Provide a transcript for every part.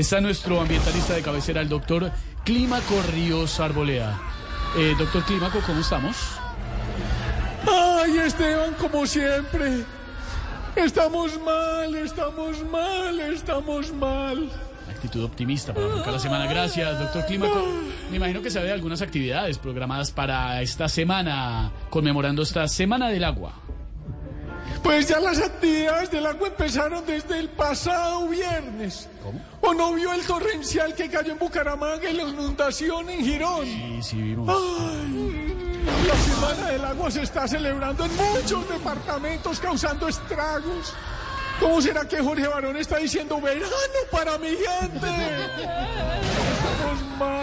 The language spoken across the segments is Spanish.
Está nuestro ambientalista de cabecera, el doctor Clímaco Ríos Arboleda. Eh, doctor Clímaco, ¿cómo estamos? Ay, Esteban, como siempre. Estamos mal, estamos mal, estamos mal. Actitud optimista para arrancar la semana. Gracias, doctor Clímaco. Me imagino que sabe de algunas actividades programadas para esta semana, conmemorando esta Semana del Agua. Pues ya las actividades del agua empezaron desde el pasado viernes. ¿O no vio el torrencial que cayó en Bucaramanga y la inundación en Girón? Sí, sí, vimos. Ay, la Semana del Agua se está celebrando en muchos departamentos causando estragos. ¿Cómo será que Jorge Barón está diciendo verano para mi gente?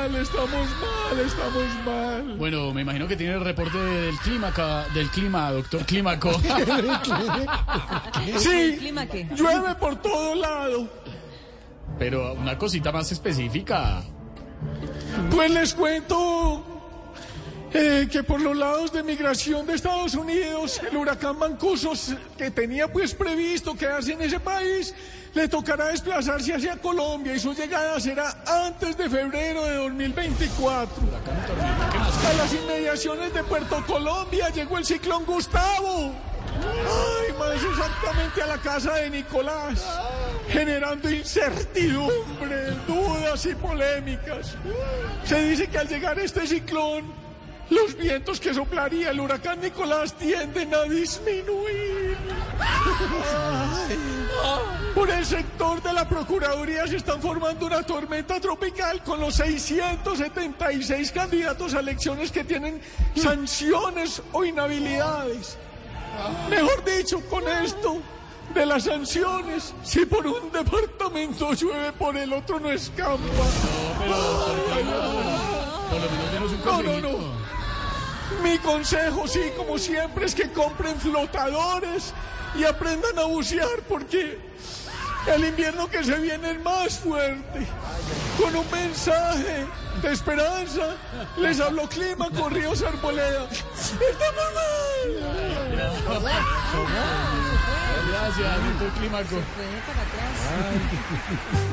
Estamos mal, estamos mal, estamos mal. Bueno, me imagino que tiene el reporte del clima, del clima, doctor Clímaco. Sí, clima qué? llueve por todo lado. Pero una cosita más específica. Pues les cuento eh, que por los lados de migración de Estados Unidos, el huracán Mancuso, que tenía pues previsto quedarse en ese país, le tocará desplazarse hacia Colombia y su llegada será antes de febrero de 2024. A las inmediaciones de Puerto Colombia llegó el ciclón Gustavo. Ay, más exactamente a la casa de Nicolás, generando incertidumbre, dudas y polémicas. Se dice que al llegar este ciclón, los vientos que soplaría el huracán Nicolás tienden a disminuir. Ay. Por el sector de la Procuraduría se están formando una tormenta tropical con los 676 candidatos a elecciones que tienen sanciones o inhabilidades. Mejor dicho, con esto de las sanciones, si por un departamento llueve, por el otro no escampa. Por lo menos denos un No, no, no. Mi consejo, sí, como siempre, es que compren flotadores y aprendan a bucear porque el invierno que se viene es más fuerte. Con un mensaje de esperanza, les habló Clima con Ríos Arboleda. ¡Estamos mal! Gracias, doctor Clímaco. Fue para atrás.